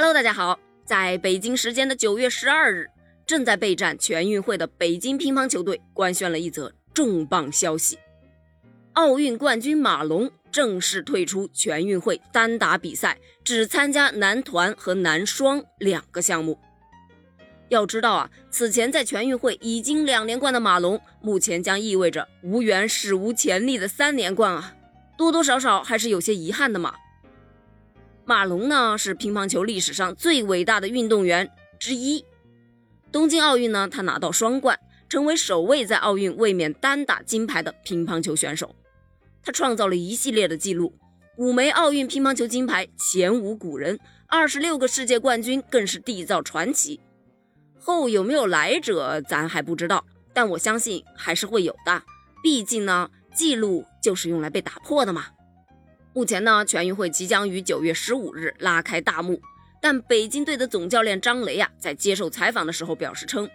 Hello，大家好，在北京时间的九月十二日，正在备战全运会的北京乒乓球队官宣了一则重磅消息：奥运冠军马龙正式退出全运会单打比赛，只参加男团和男双两个项目。要知道啊，此前在全运会已经两连冠的马龙，目前将意味着无缘史无前例的三连冠啊，多多少少还是有些遗憾的嘛。马龙呢是乒乓球历史上最伟大的运动员之一。东京奥运呢，他拿到双冠，成为首位在奥运卫冕单打金牌的乒乓球选手。他创造了一系列的记录，五枚奥运乒乓球金牌前无古人，二十六个世界冠军更是缔造传奇。后有没有来者，咱还不知道，但我相信还是会有的。毕竟呢，记录就是用来被打破的嘛。目前呢，全运会即将于九月十五日拉开大幕，但北京队的总教练张雷啊，在接受采访的时候表示称，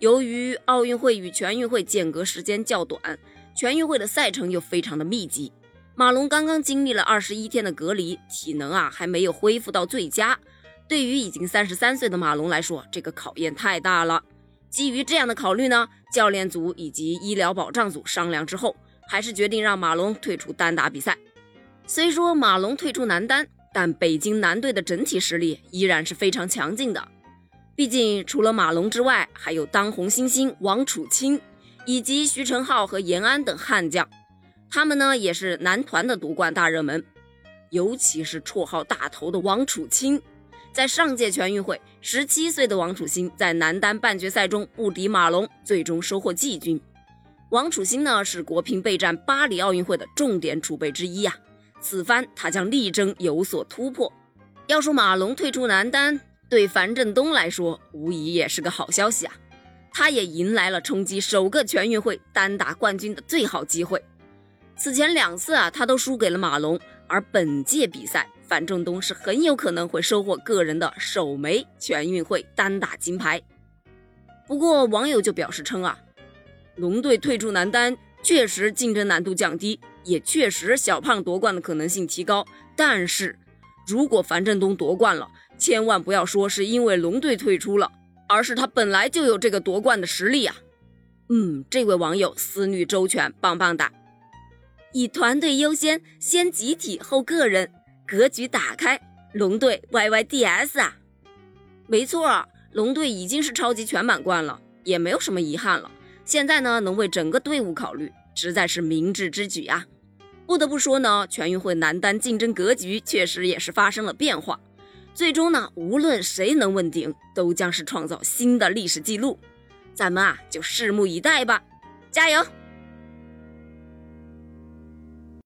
由于奥运会与全运会间隔时间较短，全运会的赛程又非常的密集，马龙刚刚经历了二十一天的隔离，体能啊还没有恢复到最佳。对于已经三十三岁的马龙来说，这个考验太大了。基于这样的考虑呢，教练组以及医疗保障组商量之后，还是决定让马龙退出单打比赛。虽说马龙退出男单，但北京男队的整体实力依然是非常强劲的。毕竟除了马龙之外，还有当红新星王楚钦，以及徐晨浩和严安等悍将，他们呢也是男团的夺冠大热门。尤其是绰号大头的王楚钦，在上届全运会，十七岁的王楚钦在男单半决赛中不敌马龙，最终收获季军。王楚钦呢是国乒备战巴黎奥运会的重点储备之一呀。此番他将力争有所突破。要说马龙退出男单，对樊振东来说无疑也是个好消息啊！他也迎来了冲击首个全运会单打冠军的最好机会。此前两次啊，他都输给了马龙，而本届比赛，樊振东是很有可能会收获个人的首枚全运会单打金牌。不过网友就表示称啊，龙队退出男单确实竞争难度降低。也确实，小胖夺冠的可能性提高。但是，如果樊振东夺冠了，千万不要说是因为龙队退出了，而是他本来就有这个夺冠的实力啊！嗯，这位网友思虑周全，棒棒哒！以团队优先，先集体后个人，格局打开，龙队 YYDS 啊！没错，龙队已经是超级全满贯了，也没有什么遗憾了。现在呢，能为整个队伍考虑，实在是明智之举啊！不得不说呢，全运会男单竞争格局确实也是发生了变化。最终呢，无论谁能问鼎，都将是创造新的历史记录。咱们啊，就拭目以待吧，加油！